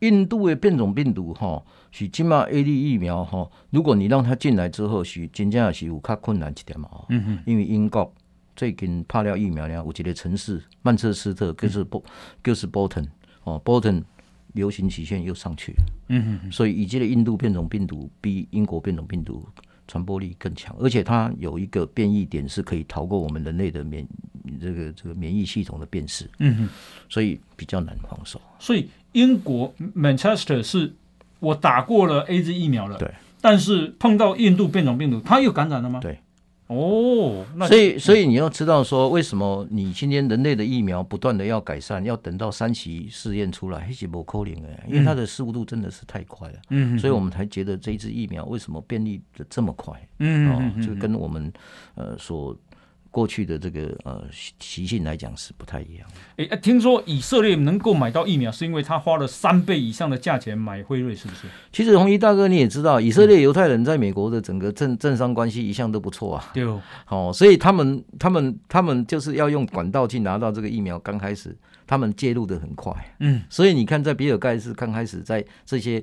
印度的变种病毒吼，是起码 A D 疫苗吼，如果你让它进来之后，是真正是有较困难一点嘛。嗯嗯，因为英国。最近拍了疫苗呢，有一个城市曼彻斯特就是波，就是 Bolton，哦，Bolton 流行曲线又上去，嗯哼，所以以及的印度变种病毒比英国变种病毒传播力更强，而且它有一个变异点是可以逃过我们人类的免这个这个免疫系统的辨识，嗯哼，所以比较难防守。所以英国 Manchester 是我打过了 AZ 疫苗了，对，但是碰到印度变种病毒，它又感染了吗？对。哦，所以所以你要知道说，为什么你今天人类的疫苗不断的要改善，要等到三期试验出来，还是不可能的，因为它的速度真的是太快了。嗯，所以我们才觉得这一支疫苗为什么便利的这么快？嗯，哦，就跟我们呃所。过去的这个呃习性来讲是不太一样。哎、欸，听说以色列能够买到疫苗，是因为他花了三倍以上的价钱买辉瑞，是不是？其实红衣大哥你也知道，以色列犹太人在美国的整个政政商关系一向都不错啊。对。哦，所以他们他们他们就是要用管道去拿到这个疫苗，刚开始他们介入的很快。嗯。所以你看，在比尔盖茨刚开始在这些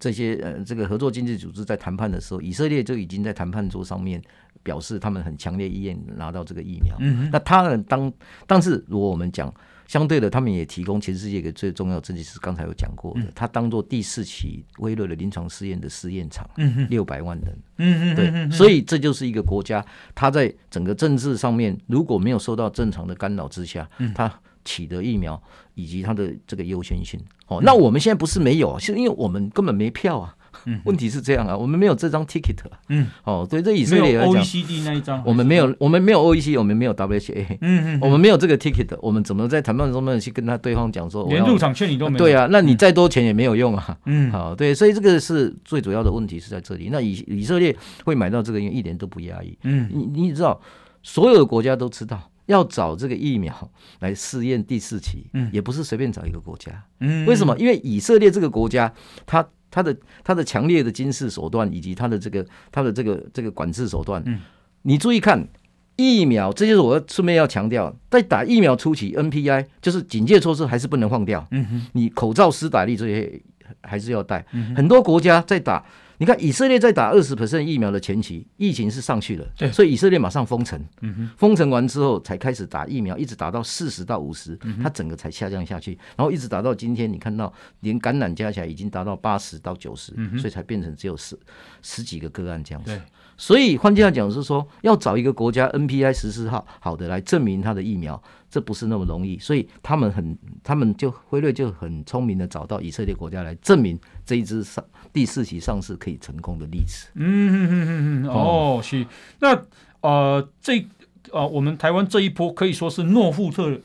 这些呃这个合作经济组织在谈判的时候，以色列就已经在谈判桌上面。表示他们很强烈意愿拿到这个疫苗。嗯，那他们当，但是如果我们讲相对的，他们也提供全世界一个最重要的证据是刚才有讲过的，嗯、他当做第四期辉瑞的临床试验的试验场。嗯，六百万人。嗯，对，所以这就是一个国家，他在整个政治上面如果没有受到正常的干扰之下，他取得疫苗以及它的这个优先性。哦，那我们现在不是没有，是因为我们根本没票啊。嗯，问题是这样啊，我们没有这张 ticket。嗯，哦，对，这以色列来讲，OECD 那一张，我们没有，我们没有 OECD，我们没有 WHA。嗯嗯，我们没有这个 ticket，我们怎么在谈判中面去跟他对方讲说，连入场券你都没有？对啊，那你再多钱也没有用啊。嗯，好，对，所以这个是最主要的问题是在这里。那以以色列会买到这个，因为一点都不压抑。嗯，你你知道，所有的国家都知道要找这个疫苗来试验第四期，嗯，也不是随便找一个国家。嗯，为什么？因为以色列这个国家，它。他的他的强烈的军事手段，以及他的这个他的这个这个管制手段，嗯，你注意看疫苗，这就是我顺便要强调，在打疫苗初期，NPI 就是警戒措施还是不能放掉，嗯哼，你口罩、施打力这些还是要戴，嗯，很多国家在打。你看以色列在打二十 percent 疫苗的前期，疫情是上去了，对，所以以色列马上封城，嗯，封城完之后才开始打疫苗，一直打到四十到五十，它整个才下降下去，然后一直打到今天，你看到连感染加起来已经达到八十到九十，所以才变成只有十十几个个案这样子。对，所以换句话讲是说，要找一个国家 NPI 十四号好的来证明它的疫苗。这不是那么容易，所以他们很，他们就辉瑞就很聪明的找到以色列国家来证明这一支上第四期上市可以成功的例子。嗯嗯嗯嗯嗯，哦，是。那呃，这呃，我们台湾这一波可以说是诺富特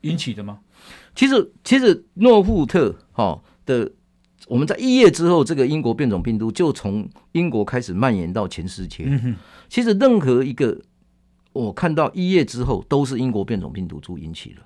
引起的吗？其实，其实诺富特哈、哦、的，我们在一夜之后，这个英国变种病毒就从英国开始蔓延到全世界。嗯，其实任何一个。我看到一夜之后都是英国变种病毒株引起的。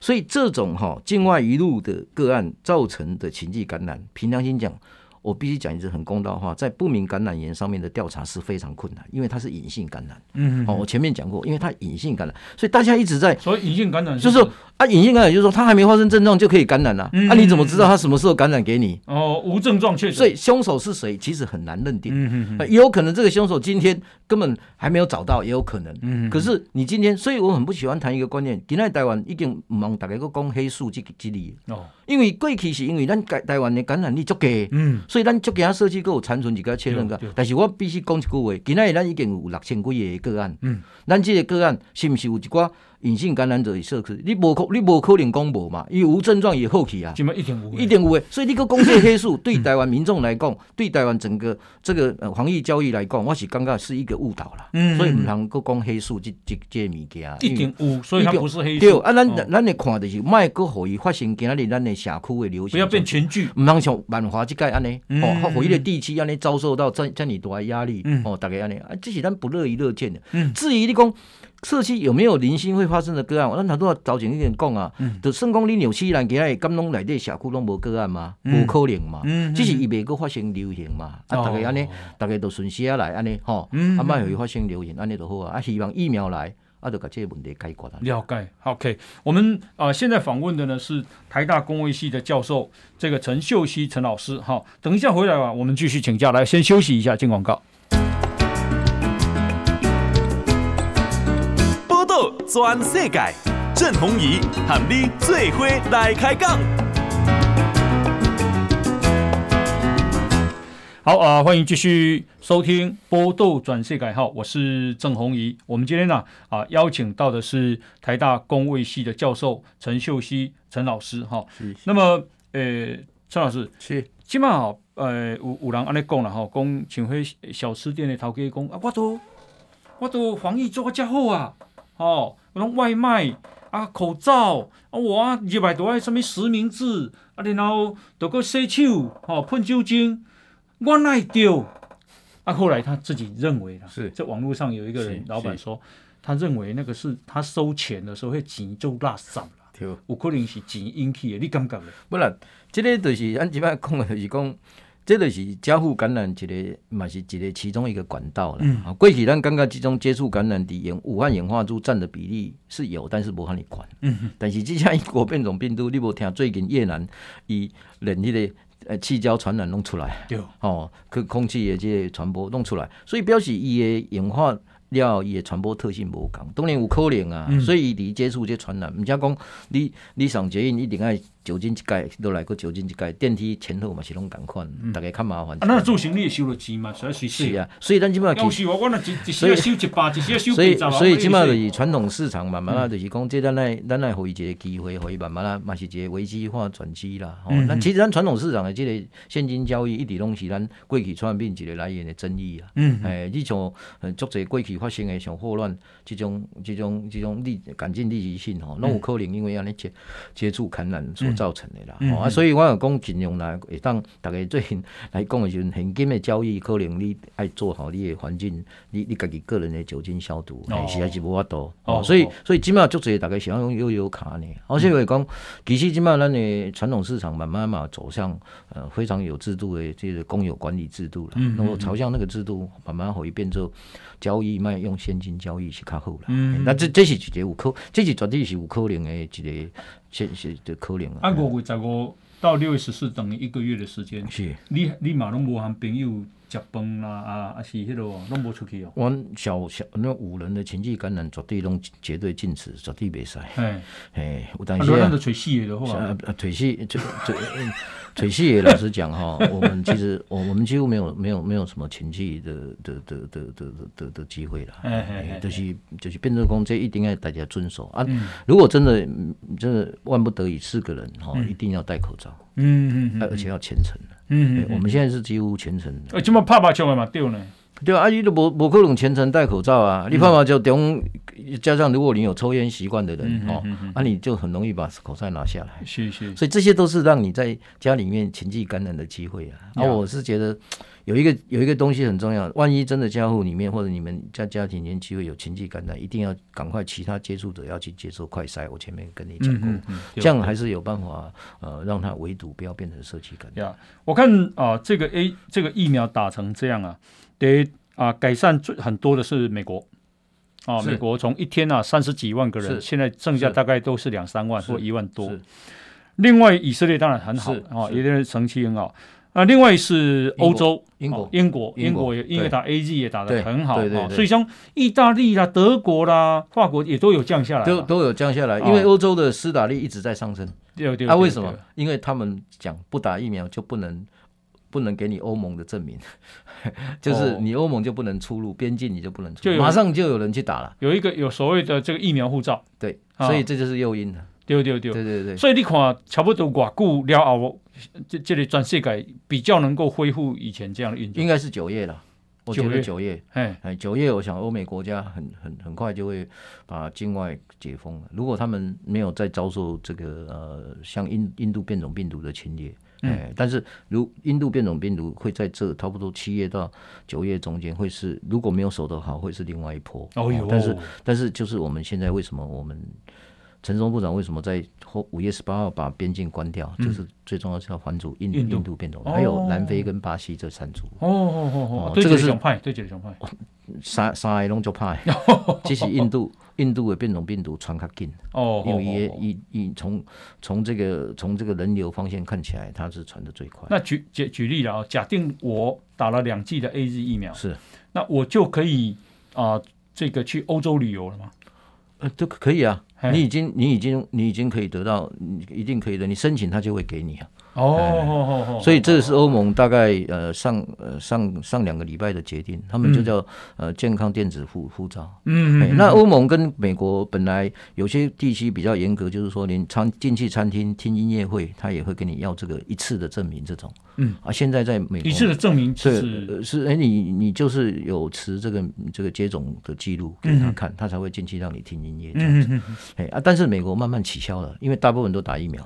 所以这种哈境外一路的个案造成的情绪感染，凭良心讲。我必须讲一句很公道的话，在不明感染源上面的调查是非常困难，因为它是隐性感染。嗯，哦，我前面讲过，因为它隐性感染，所以大家一直在。所以隐性感染就是说啊，隐性感染就是说它还没发生症状就可以感染了。嗯，啊，你怎么知道它什么时候感染给你？哦，无症状确诊。所以凶手是谁，其实很难认定。嗯嗯，也有可能这个凶手今天根本还没有找到，也有可能。嗯，可是你今天，所以我很不喜欢谈一个观念，今天台湾已经唔望大家个讲黑数这个几例。哦。因为过去是因为咱台台湾的感染力足低，嗯，所以咱足惊设计阁有残存一个确认个。但是我必须讲一句话，今仔日咱已经有六千几个个案，嗯，咱即个个案是毋是有一寡隐性感染者的社区？你无可你无可能讲无嘛？伊无症状也好去啊，一定有，一定有诶。所以你个讲这个黑数对台湾民众来讲，对台湾整个这个防疫教育来讲，我是感觉是一个误导啦。嗯，所以唔通阁讲黑数这这这物件。一定有，所以它不是黑数。对啊，咱咱来看就是，卖阁互伊发生今仔日咱的社区的流行，不要变全聚，唔通像万华即个安尼，哦，互伊的地区安尼遭受到这这么大的压力，哦，大概安尼，啊，这是咱不乐于乐见的。嗯，至于你讲。社区有没有零星会发生的个案？我那他都要早前一点讲啊，就算讲你纽西兰给他咁拢内底社区拢无个案吗？无可能嘛，只是伊未阁发生流行嘛。啊，大家安尼，大家都顺势啊来安尼，吼，啊，莫互伊发生流行，安尼就好啊。啊，希望疫苗来，啊，就把这个问题解决了。了解，OK。我们啊，现在访问的呢是台大公卫系的教授，这个陈秀熙陈老师。哈，等一下回来吧，我们继续请教。来，先休息一下，进广告。全世界，郑弘仪和你最伙来开讲。好啊、呃，欢迎继续收听《报道转世界》好，我是郑弘仪。我们今天呢啊、呃、邀请到的是台大工卫系的教授陈秀熙陈老师哈。是那么呃陈老师是起码呃有有人安尼讲了哈，讲请回小吃店的头家讲啊，我都我都防疫做个家伙啊。哦，那种外卖啊，口罩啊，我啊入来都爱什么实名制啊，然后都个洗手，吼，喷酒精，我哪会丢？啊，后来他自己认为啦，是在网络上有一个人老板说，他认为那个是他收钱的时候会钱就拉上了，有可能是钱引起的，你感觉呢？不然，这个就是咱即边讲的就是讲。这个是交互感染一个，嘛是一个其中一个管道了。啊、嗯，过去咱感觉这种接触感染的演武汉演化株占的比例是有，但是无遐尼管。嗯哼。但是这下英国变种病毒，你无听最近越南伊连迄个呃气胶传染弄出来，对哦，去空气的这个传播弄出来，所以表示伊的演化了伊的传播特性无共，当然有可能啊。嗯、所以伊接触这传染，唔只讲你你上捷运一定爱。酒精一盖落来过酒精一盖，电梯前后嘛是拢共款，逐个较麻烦。啊，那做生意也收了钱嘛，所以是啊，所以咱即马其实我我那一一时要收一百，一时要 收几十。所以即马就是传统市场慢慢啊，就是讲即咱来咱来互伊一个机会，互伊慢慢啊，嘛是一个危机化转机啦。吼，那其实咱传统市场的即个现金交易一直拢是咱过去传染病一个来源的争议啊。嗯，哎，你像足侪过去发生的像霍乱这种这种这种立赶尽立即性吼，拢有可能因为安尼接接触感染所。造成的啦，嗯、啊，所以我有讲尽量来，会当大家最近来讲的时候，现金的交易可能你爱做好你的环境，你你家己个人的酒精消毒，哦、是还是无法度。哦，所以所以今麦足侪大家喜欢用悠游卡呢。而且我讲，其实今麦咱的传统市场慢慢嘛走向呃非常有制度的这个公有管理制度了，嗯，然后朝向那个制度慢慢会变做交易卖用现金交易是较好了。嗯，那这这是一个有可，这是绝对是有可能的一个。现实这可能啊！啊，五月十五到六月十四，等于一个月的时间。是，你你嘛拢无和朋友食饭啦啊，啊是迄落拢无出去哦。阮小小那五人的情绪感染绝对拢绝对禁止，绝对袂使。哎哎，有当时啊，啊，吹 死的就好啊，吹死就就。水系也老实讲哈，我们其实我我们几乎没有没有没有什么情绪的的的的的的的机会了，就是就是变成讲这一定要大家遵守啊。如果真的真的万不得已四个人哈，一定要戴口罩，嗯嗯，而且要全程，嗯，我们现在是几乎全程。呃，这么怕怕，千万嘛对呢？对啊，阿姨都无无可能全程戴口罩啊，你怕怕就中加上如果你有抽烟习惯的人嗯哦，那、啊、你就很容易把口罩拿下来。是是，所以这些都是让你在家里面情绪感染的机会啊。那、啊、我是觉得有一个有一个东西很重要，万一真的家户里面或者你们家家庭间机会有情绪感染，一定要赶快其他接触者要去接受快筛。我前面跟你讲过，嗯嗯嗯、这样还是有办法呃让他围堵，不要变成社区感染。呀，我看啊、呃，这个 A 这个疫苗打成这样啊，得啊改善最很多的是美国。啊，美国从一天啊三十几万个人，现在剩下大概都是两三万或一万多。另外，以色列当然很好啊，也是成绩很好。啊，另外是欧洲，英国、英国、英国也因为打 A G 也打得很好啊，所以像意大利啦、德国啦、法国也都有降下来，都都有降下来，因为欧洲的施打率一直在上升。对对。啊，为什么？因为他们讲不打疫苗就不能。不能给你欧盟的证明，就是你欧盟就不能出入边境，你就不能出入，马上就有人去打了。有一个有所谓的这个疫苗护照，对，所以这就是诱因了。对对对对对对。所以你看，差不多外久了后，这这里全世界比较能够恢复以前这样的运作，应该是九月了。我觉得九月，哎哎，九月，我想欧美国家很很很快就会把境外解封了。如果他们没有再遭受这个呃像印印度变种病毒的侵略。哎，但是如印度变种病毒会在这差不多七月到九月中间会是，如果没有守得好，会是另外一波。哦哟，但是但是就是我们现在为什么我们陈松部长为什么在后五月十八号把边境关掉？就、嗯、是最重要是要拦阻印印度变种，还有南非跟巴西这三组。哦哦哦哦，这个是两派，对这两派。三三个拢做派，这是印度印度的变种病毒传较紧哦，因为也一一从从这个从这个人流方向看起来，它是传得最快。那举举举例了啊，假定我打了两剂的 AZ 疫苗，是，那我就可以啊、呃，这个去欧洲旅游了吗？呃，都可以啊，你已经你已经你已经可以得到，你一定可以的，你申请他就会给你啊。哦所以这是欧盟大概呃上呃上上两个礼拜的决定，他们就叫呃健康电子护护照。嗯，嗯，那欧盟跟美国本来有些地区比较严格，就是说连餐进去餐厅听音乐会，他也会跟你要这个一次的证明这种。嗯啊，现在在美国一次的证明是是是哎，你你就是有持这个这个接种的记录给他看，他才会进去让你听音乐这样子。哎啊，但是美国慢慢取消了，因为大部分都打疫苗。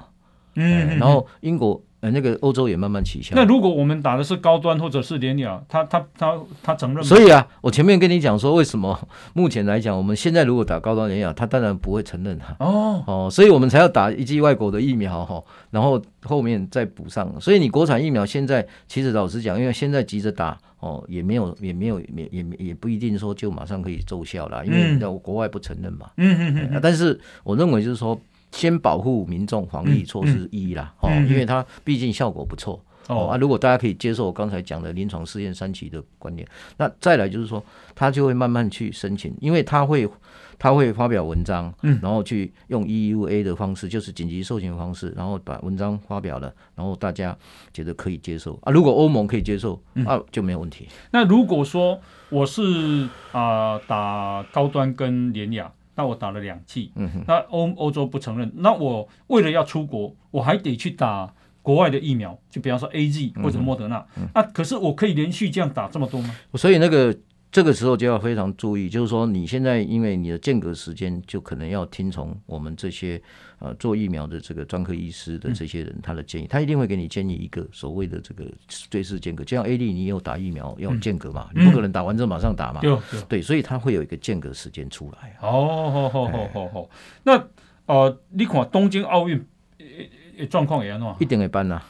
嗯，然后英国呃那个欧洲也慢慢取消。那如果我们打的是高端或者是联亚，他他他他承认？所以啊，我前面跟你讲说，为什么目前来讲，我们现在如果打高端联亚，他当然不会承认啊。哦哦，所以我们才要打一剂外国的疫苗哈，然后后面再补上。所以你国产疫苗现在其实老实讲，因为现在急着打哦，也没有也没有也也也不一定说就马上可以奏效了，因为国外不承认嘛。嗯嗯嗯。但是我认为就是说。先保护民众防疫措施一啦，哦、因为它毕竟效果不错哦啊。如果大家可以接受我刚才讲的临床试验三期的观点，那再来就是说，他就会慢慢去申请，因为他会他会发表文章，嗯，然后去用 EUA 的方式，就是紧急授权方式，然后把文章发表了，然后大家觉得可以接受啊。如果欧盟可以接受，啊，就没有问题。那如果说我是啊、呃、打高端跟联亚。那我打了两剂，嗯、哼。那欧欧洲不承认，那我为了要出国，我还得去打国外的疫苗，就比方说 AZ 或者莫德纳，那嗯、啊，可是我可以连续这样打这么多吗？所以那个。这个时候就要非常注意，就是说你现在因为你的间隔时间，就可能要听从我们这些呃做疫苗的这个专科医师的这些人他的建议，他一定会给你建议一个所谓的这个最适间隔。就像 A D，你有打疫苗要间隔嘛，你不可能打完之后马上打嘛，对，所以他会有一个间隔时间出来。哦，好好好好好。那呃，你看东京奥运状况也安怎？一定会办呐，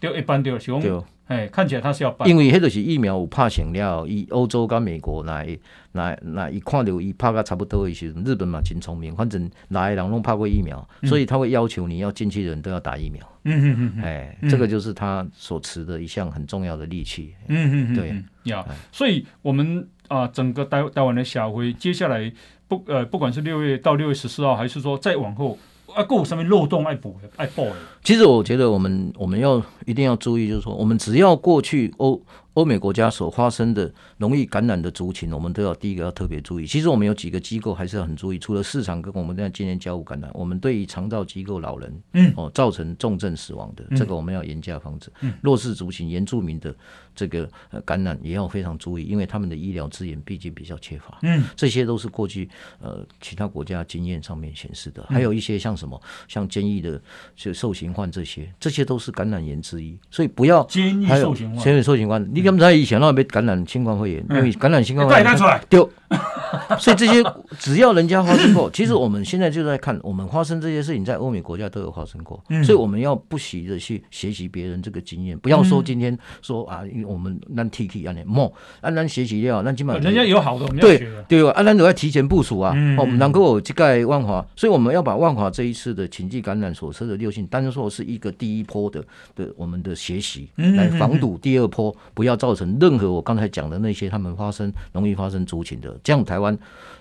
就一般就行。哎，看起来他是要办，因为迄就是疫苗有拍成了，以欧洲跟美国来来来，一看到伊拍个差不多的时候，日本嘛真聪明，反正来人拢拍过疫苗，所以他会要求你要进去的人都要打疫苗。嗯嗯嗯，哎，这个就是他所持的一项很重要的利器。嗯嗯对呀，所以我们啊、整个台台湾的社会，接下来不呃，不管是六月到六月十四号，还是说再往后。啊，够上面漏洞爱补，爱爆的。其实我觉得我们我们要一定要注意，就是说，我们只要过去欧欧美国家所发生的容易感染的族群，我们都要第一个要特别注意。其实我们有几个机构还是要很注意，除了市场跟我们在今年交互感染，我们对于肠道机构老人，嗯，哦，造成重症死亡的，这个我们要严加防止。弱势族群、原住民的这个感染也要非常注意，因为他们的医疗资源毕竟比较缺乏。嗯，这些都是过去呃其他国家经验上面显示的。还有一些像什么，像监狱的就受刑犯这些，这些都是感染源之一，所以不要监狱受刑犯，监狱受刑犯，你。他们在以前那边感染新冠肺炎，因为感染新冠肺炎丢，所以这些只要人家发生过，其实我们现在就在看，我们发生这些事情在欧美国家都有发生过，所以我们要不惜的去学习别人这个经验，不要说今天说啊，我们让 T K 安尼莫，按咱学习掉，那基本上人家有好的，对对，按咱都要提前部署啊，哦，能够去盖万华，所以我们要把万华这一次的情境感染所涉的六性，当做是一个第一波的的我们的学习，来防堵第二波，不要。造成任何我刚才讲的那些他们发生容易发生族群的，这样台湾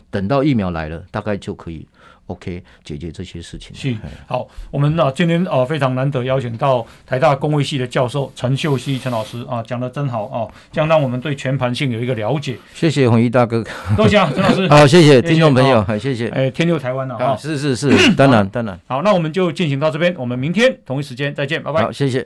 等到疫苗来了，大概就可以 OK 解决这些事情。是好，我们啊今天啊非常难得邀请到台大工卫系的教授陈秀熙陈老师啊，讲的真好啊，这样让我们对全盘性有一个了解。谢谢红衣大哥，多谢陈老师。好，谢谢听众朋友，好，谢谢。哎，天佑台湾了啊，是是是，当然当然。好，那我们就进行到这边，我们明天同一时间再见，拜拜。好，谢谢。